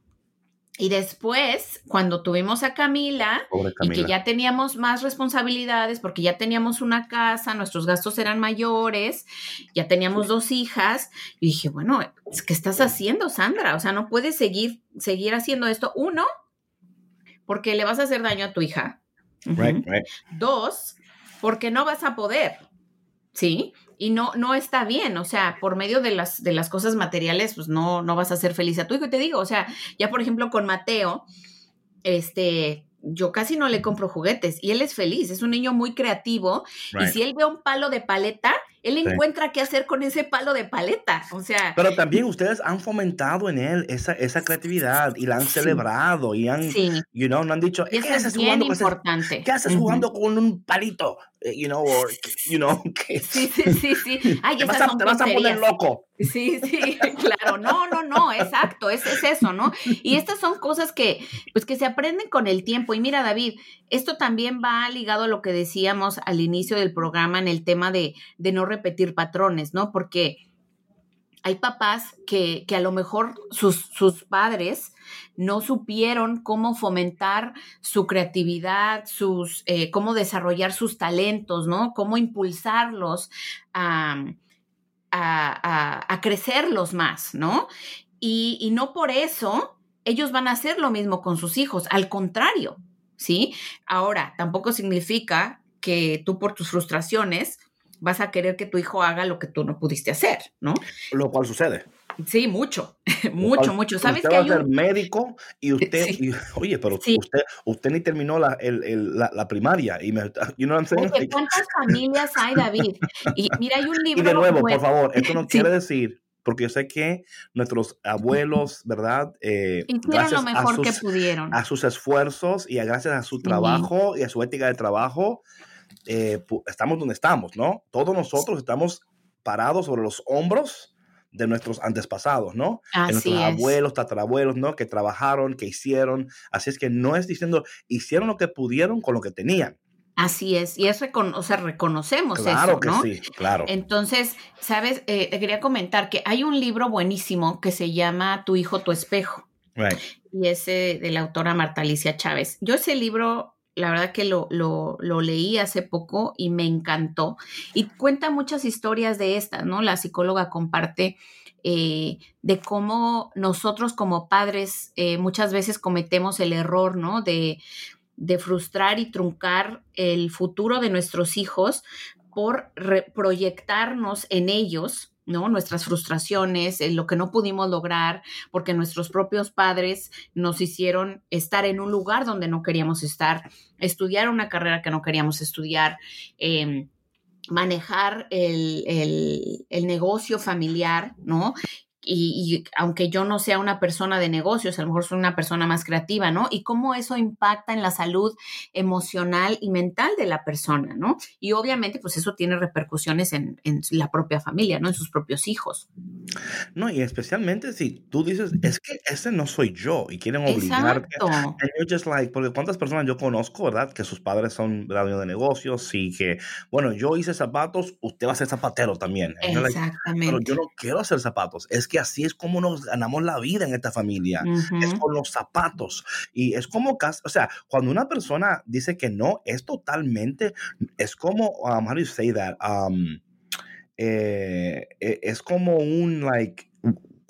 Y después, cuando tuvimos a Camila, y que ya teníamos más responsabilidades, porque ya teníamos una casa, nuestros gastos eran mayores, ya teníamos dos hijas, y dije, bueno, ¿qué estás haciendo, Sandra? O sea, no puedes seguir, seguir haciendo esto. Uno, porque le vas a hacer daño a tu hija. Dos, porque no vas a poder. ¿Sí? Y no, no está bien, o sea, por medio de las, de las cosas materiales, pues no, no vas a ser feliz a tu hijo. Te digo, o sea, ya por ejemplo con Mateo, este, yo casi no le compro juguetes y él es feliz, es un niño muy creativo y si él ve un palo de paleta, él encuentra qué hacer con ese palo de paleta, o sea. Pero también ustedes han fomentado en él esa, esa creatividad y la han celebrado y han, you know, no han dicho, ¿qué haces jugando importante. ¿Qué haces jugando con un palito? Eh, you know, or, you know, Sí, sí, sí, sí. Ay, te, vas a, te vas a poner loco. Sí, sí, claro. No, no, no, exacto, es, es eso, ¿no? Y estas son cosas que, pues, que se aprenden con el tiempo. Y mira, David, esto también va ligado a lo que decíamos al inicio del programa en el tema de, de no repetir patrones, ¿no? Porque hay papás que, a lo mejor sus, sus, padres no supieron cómo fomentar su creatividad, sus, eh, cómo desarrollar sus talentos, ¿no? Cómo impulsarlos a, a, crecerlos más, ¿no? Y, y no por eso ellos van a hacer lo mismo con sus hijos, al contrario, ¿sí? Ahora, tampoco significa que tú por tus frustraciones vas a querer que tu hijo haga lo que tú no pudiste hacer, ¿no? Lo cual sucede. Sí, mucho, mucho, mucho. ¿Sabes usted que va a ser médico y usted, oye, pero usted, usted ni terminó la, la, primaria y me, you know Oye, ¿cuántas familias hay, David? Y mira, hay un libro. Y de nuevo, por favor, esto no quiere decir porque yo sé que nuestros abuelos, ¿verdad? Eh, Hicieron lo mejor que pudieron. A sus esfuerzos y a, gracias a su trabajo y a su ética de trabajo, eh, estamos donde estamos, ¿no? Todos nosotros estamos parados sobre los hombros de nuestros antepasados, ¿no? Así de nuestros abuelos, tatarabuelos, ¿no? Que trabajaron, que hicieron. Así es que no es diciendo, hicieron lo que pudieron con lo que tenían. Así es, y es o sea, reconocemos claro eso, que sí, claro. Entonces, sabes, eh, te quería comentar que hay un libro buenísimo que se llama Tu hijo, tu espejo. Y es de la autora Marta Alicia Chávez. Yo ese libro la verdad que lo, lo, leí hace poco y me encantó. Y cuenta muchas historias de estas, ¿no? La psicóloga comparte eh, de cómo nosotros como padres eh, muchas veces cometemos el error, ¿no? De, de, frustrar y truncar el futuro de nuestros hijos por proyectarnos en ellos ¿no? Nuestras frustraciones, lo que no pudimos lograr, porque nuestros propios padres nos hicieron estar en un lugar donde no queríamos estar, estudiar una carrera que no queríamos estudiar, em, manejar el, el, negocio familiar, ¿no? Y, aunque yo no sea una persona de negocios, a lo mejor soy una persona más creativa, ¿no? Y cómo eso impacta en la salud emocional y mental de la persona, ¿no? Y obviamente, pues eso tiene repercusiones en, en la propia familia, ¿no? En sus propios hijos. No, y especialmente si tú dices, es que ese no soy yo y quieren obligarte. Exacto. just like, porque cuántas personas yo conozco, ¿verdad? Que sus padres son dueños de negocios y que, bueno, yo hice zapatos, usted va a ser zapatero también. Exactamente. pero yo no quiero hacer zapatos, es que que así es como nos ganamos la vida en esta familia, es con los zapatos. Y es como, o sea, cuando una persona dice que no, es totalmente, es como, um, how do you say that? Um, eh, e, es como un, like,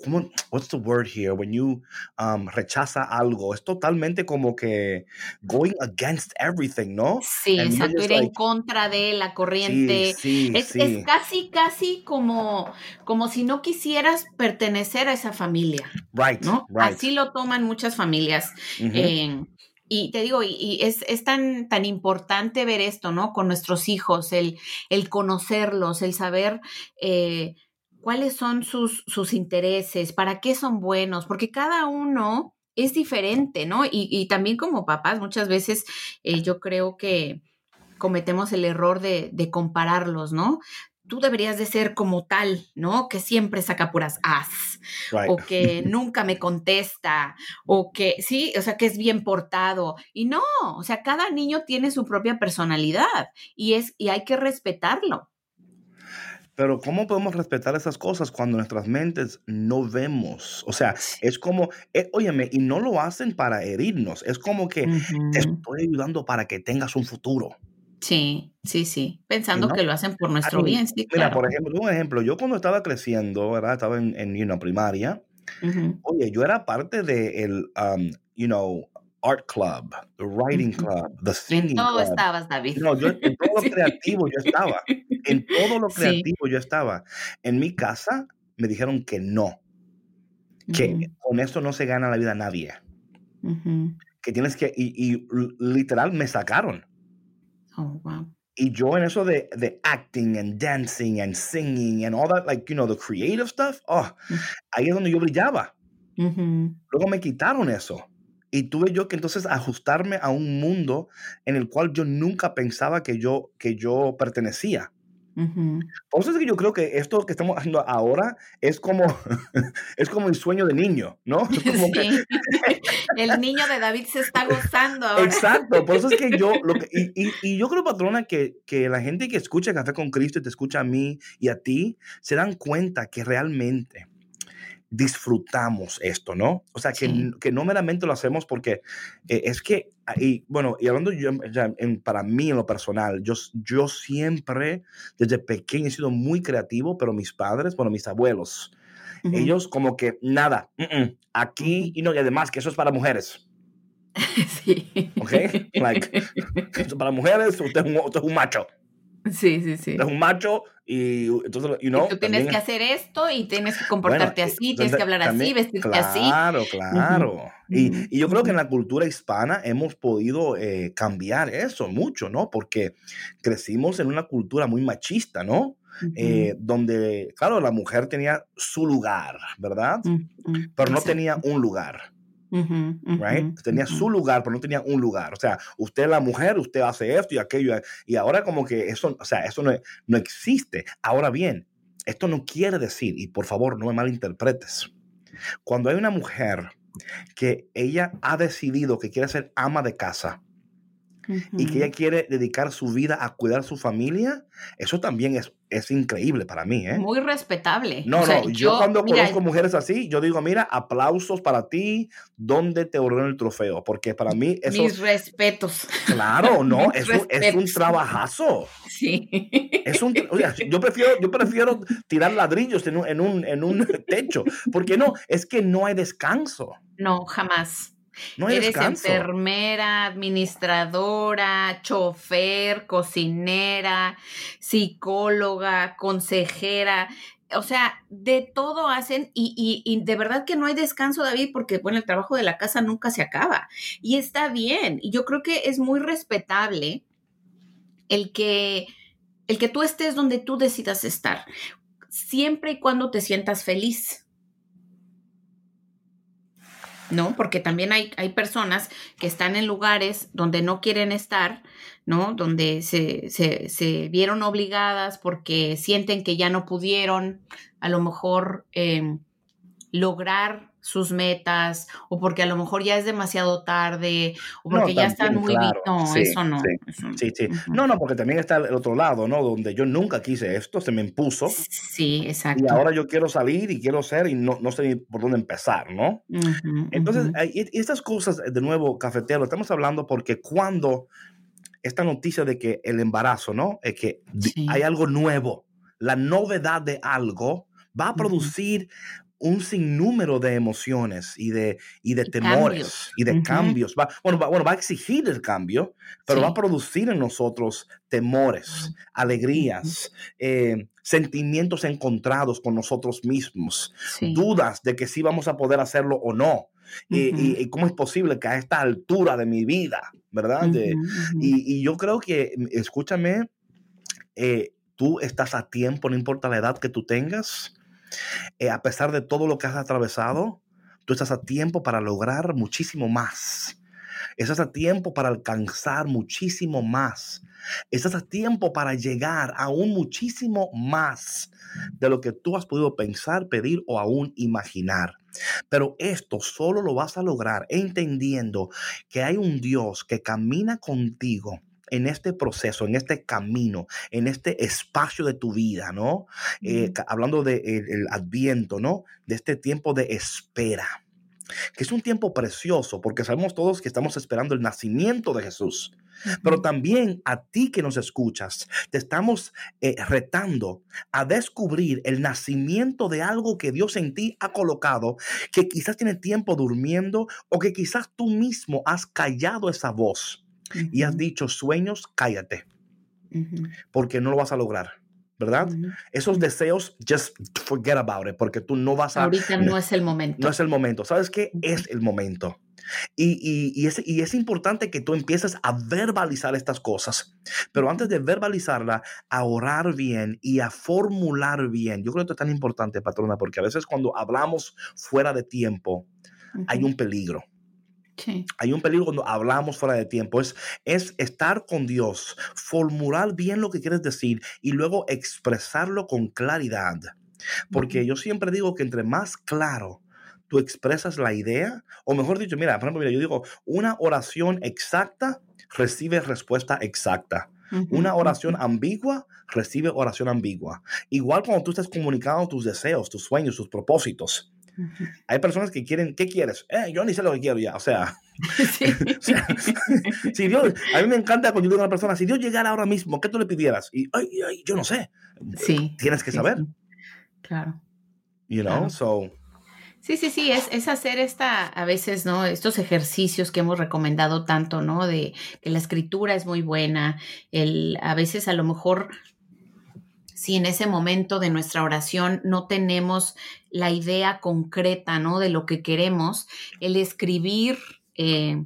¿cómo, what's the word here? When you um, rechaza algo, es totalmente como que going against everything, ¿no? Sí, exacto, ir en contra de la corriente. Sí, es, es, casi, casi como, como si no quisieras pertenecer a esa familia. Right, ¿no? right. Así lo toman muchas familias. y te digo, y, es, es, tan, tan importante ver esto, ¿no? Con nuestros hijos, el, el conocerlos, el saber eh, cuáles son sus, sus intereses, para qué son buenos, porque cada uno es diferente, ¿no? Y, también como papás, muchas veces eh, yo creo que cometemos el error de, compararlos, ¿no? Tú deberías de ser como tal, ¿no? Que siempre saca puras as, o que nunca me contesta, o que sí, o sea, que es bien portado. Y no, o sea, cada niño tiene su propia personalidad y es y hay que respetarlo. Pero ¿cómo podemos respetar esas cosas cuando nuestras mentes no vemos? O sea, es como, eh, óyeme, y no lo hacen para herirnos, es como que te estoy ayudando para que tengas un futuro. Sí, sí, sí, pensando que lo hacen por nuestro bien, sí, Mira, por ejemplo, un ejemplo, yo cuando estaba creciendo, ¿verdad? Estaba en, en you primaria, oye, yo era parte de el, um, you know, art club, the writing club, the singing en todo estabas, David. No, yo en todo lo creativo yo estaba. En todo lo creativo yo estaba. En mi casa me dijeron que no. Que con esto no se gana la vida a nadie. Que tienes que. Y, y, literal me sacaron. Oh, wow. Y yo en eso de, de acting and dancing and singing and all that, like, you know, the creative stuff, oh, ahí es donde yo brillaba. Luego me quitaron eso. Y tuve yo que entonces ajustarme a un mundo en el cual yo nunca pensaba que yo, que yo pertenecía. Por eso es que yo creo que esto que estamos haciendo ahora es como, es como el sueño de niño, ¿no? el niño de David se está gozando ahora. Exacto, por eso es que yo, lo que, y, y, yo creo, patrona, que, que la gente que escucha Café con Cristo y te escucha a mí y a ti, se dan cuenta que realmente disfrutamos esto, ¿no? O sea, que, que no meramente lo hacemos porque eh, es que, y, bueno, y hablando yo, en, para mí en lo personal, yo, yo siempre desde pequeño he sido muy creativo, pero mis padres, bueno, mis abuelos, ellos como que nada, aquí y no, y además que eso es para mujeres. Sí. ¿Ok? Like, para mujeres, usted usted es un macho. Sí, sí, sí. Es un macho y entonces, you know, tú tienes que hacer esto y tienes que comportarte así, tienes que hablar así, vestirte así. Claro, claro. y, y, yo creo que en la cultura hispana hemos podido eh, cambiar eso mucho, ¿no? Porque crecimos en una cultura muy machista, ¿no? Eh, donde, claro, la mujer tenía su lugar, ¿verdad? Pero no tenía un lugar right? Tenía su lugar, pero no tenía un lugar. O sea, usted es la mujer, usted hace esto y aquello. Y ahora como que eso, o sea, eso no, no existe. Ahora bien, esto no quiere decir, y por favor no me malinterpretes, cuando hay una mujer que ella ha decidido que quiere ser ama de casa, y que ella quiere dedicar su vida a cuidar a su familia, eso también es, es increíble para mí. ¿eh? Muy respetable. No, no, yo, cuando conozco mujeres así, yo digo, mira, aplausos para ti, ¿dónde te ordeno el trofeo? Porque para mí eso... Mis respetos. Claro, no, es, un, es un trabajazo. Sí. Es un, yo, prefiero, yo prefiero tirar ladrillos en un, en, un, en un techo, porque no, es que no hay descanso. No, jamás. Eres enfermera, administradora, chofer, cocinera, psicóloga, consejera. O sea, de todo hacen y, y, de verdad que no hay descanso, David, porque bueno, el trabajo de la casa nunca se acaba. Y está bien. Y yo creo que es muy respetable el que, el que tú estés donde tú decidas estar, siempre y cuando te sientas feliz. ¿No? Porque también hay, hay personas que están en lugares donde no quieren estar, ¿no? Donde se, se, se vieron obligadas porque sienten que ya no pudieron a lo mejor em, lograr sus metas o porque a lo mejor ya es demasiado tarde o porque ya están muy no eso no sí. sí, no. No porque también está el otro lado no donde yo nunca quise esto se me impuso sí exacto. y ahora yo quiero salir y quiero ser y no, no sé por dónde empezar no entonces estas cosas de nuevo cafetero estamos hablando porque cuando esta noticia de que el embarazo no es que hay algo nuevo la novedad de algo va a producir un sinnúmero de emociones y de, y de temores y de cambios. Va, bueno, va, bueno, va a exigir el cambio, pero va a producir en nosotros temores, alegrías, eh, sentimientos encontrados con nosotros mismos, dudas de que sí vamos a poder hacerlo o no. y, cómo es posible que a esta altura de mi vida, ¿verdad? y, yo creo que, escúchame, eh, tú estás a tiempo, no importa la edad que tú tengas, eh, a pesar de todo lo que has atravesado, tú estás a tiempo para lograr muchísimo más. Estás a tiempo para alcanzar muchísimo más. Estás a tiempo para llegar aún muchísimo más de lo que tú has podido pensar, pedir o aún imaginar. Pero esto solo lo vas a lograr entendiendo que hay un Dios que camina contigo en este proceso, en este camino, en este espacio de tu vida, ¿no? Eh, hablando del de adviento, ¿no? De este tiempo de espera que es un tiempo precioso porque sabemos todos que estamos esperando el nacimiento de Jesús. Pero también a ti que nos escuchas, te estamos eh, retando a descubrir el nacimiento de algo que Dios en ti ha colocado, que quizás tiene tiempo durmiendo o que quizás tú mismo has callado esa voz y has dicho sueños, cállate, porque no lo vas a lograr. ¿verdad? Esos deseos, just forget about it, porque tú no vas a... Ahorita no es el momento. No es el momento. ¿Sabes qué? Es el momento. Y, y, es, y, es, importante que tú empieces a verbalizar estas cosas, pero antes de verbalizarla, a orar bien y a formular bien. Yo creo que esto es tan importante, patrona, porque a veces cuando hablamos fuera de tiempo, hay un peligro. Hay un peligro cuando hablamos fuera de tiempo. Es, es estar con Dios, formular bien lo que quieres decir y luego expresarlo con claridad. Porque yo siempre digo que entre más claro tú expresas la idea, o mejor dicho, mira, por ejemplo, mira, yo digo, una oración exacta recibe respuesta exacta. Una oración ambigua recibe oración ambigua. Igual cuando tú estás comunicando tus deseos, tus sueños, tus propósitos. Hay personas que quieren, ¿qué quieres? Eh, yo ni sé lo que quiero ya. O sea, si Dios, a mí me encanta cuando yo digo a una persona, si Dios llegara ahora mismo, ¿qué tú le pidieras? Y, ay, ay, yo no sé. Sí. Tienes que saber. Claro. You know, so. Sí, sí, sí, es, es, hacer esta, a veces, ¿no? Estos ejercicios que hemos recomendado tanto, ¿no? De que la escritura es muy buena, el, a veces a lo mejor si en ese momento de nuestra oración no tenemos la idea concreta, ¿no? De lo que queremos, el escribir eh,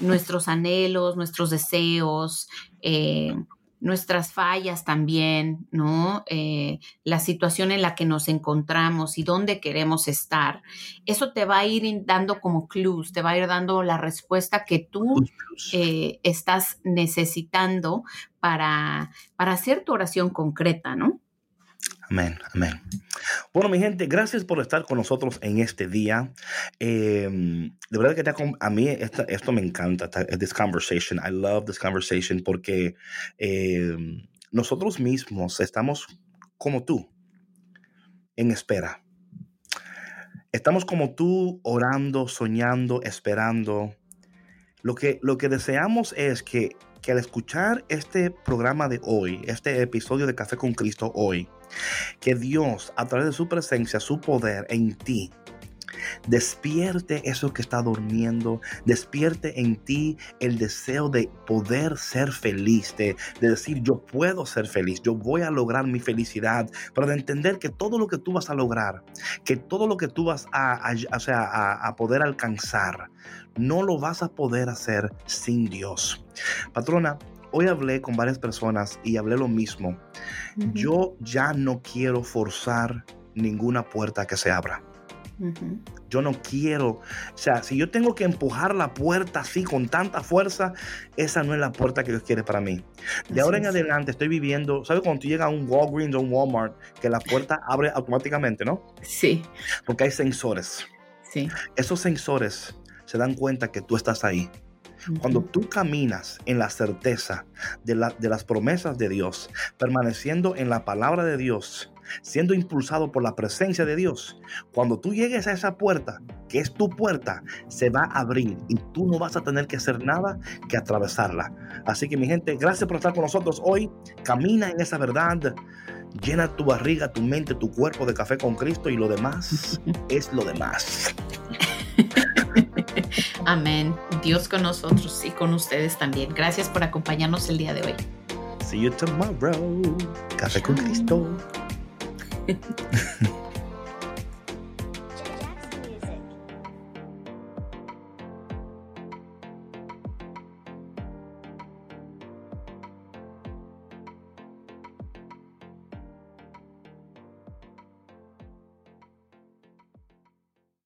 nuestros anhelos, nuestros deseos, eh, nuestras fallas también, ¿no? Eh, la situación en la que nos encontramos y dónde queremos estar. Eso te va a ir dando como clues, te va a ir dando la respuesta que tú eh, estás necesitando para, para hacer tu oración concreta, ¿no? Amén, amén. Bueno, mi gente, gracias por estar con nosotros en este día. Em, de verdad que a mí esto me encanta, this conversation. I love this conversation porque em, nosotros mismos estamos como tú, en espera. Estamos como tú, orando, soñando, esperando. Lo que, lo que deseamos es que, que al escuchar este programa de hoy, este episodio de Café con Cristo hoy, que Dios, a través de su presencia, su poder en ti, despierte eso que está durmiendo, despierte en ti el deseo de poder ser feliz, de, decir yo puedo ser feliz, yo voy a lograr mi felicidad, pero de entender que todo lo que tú vas a lograr, que todo lo que tú vas a, a poder alcanzar, no lo vas a poder hacer sin Dios. Patrona, hoy hablé con varias personas y hablé lo mismo. Yo ya no quiero forzar ninguna puerta que se abra. Yo no quiero, o sea, si yo tengo que empujar la puerta así con tanta fuerza, esa no es la puerta que Dios quiere para mí. De ahora en adelante estoy viviendo, ¿sabes cuando tú llegas a un Walgreens o un Walmart que la puerta abre automáticamente, no? Sí. Porque hay sensores. Sí. Esos sensores se dan cuenta que tú estás ahí. Cuando tú caminas en la certeza de, las promesas de Dios, permaneciendo en la palabra de Dios, siendo impulsado por la presencia de Dios, cuando tú llegues a esa puerta, que es tu puerta, se va a abrir y tú no vas a tener que hacer nada que atravesarla. Así que mi gente, gracias por estar con nosotros hoy. Camina en esa verdad. Llena tu barriga, tu mente, tu cuerpo de café con Cristo y lo demás es lo demás. Amén. Dios con nosotros y con ustedes también. Gracias por acompañarnos el día de hoy. See you tomorrow. Café con Cristo.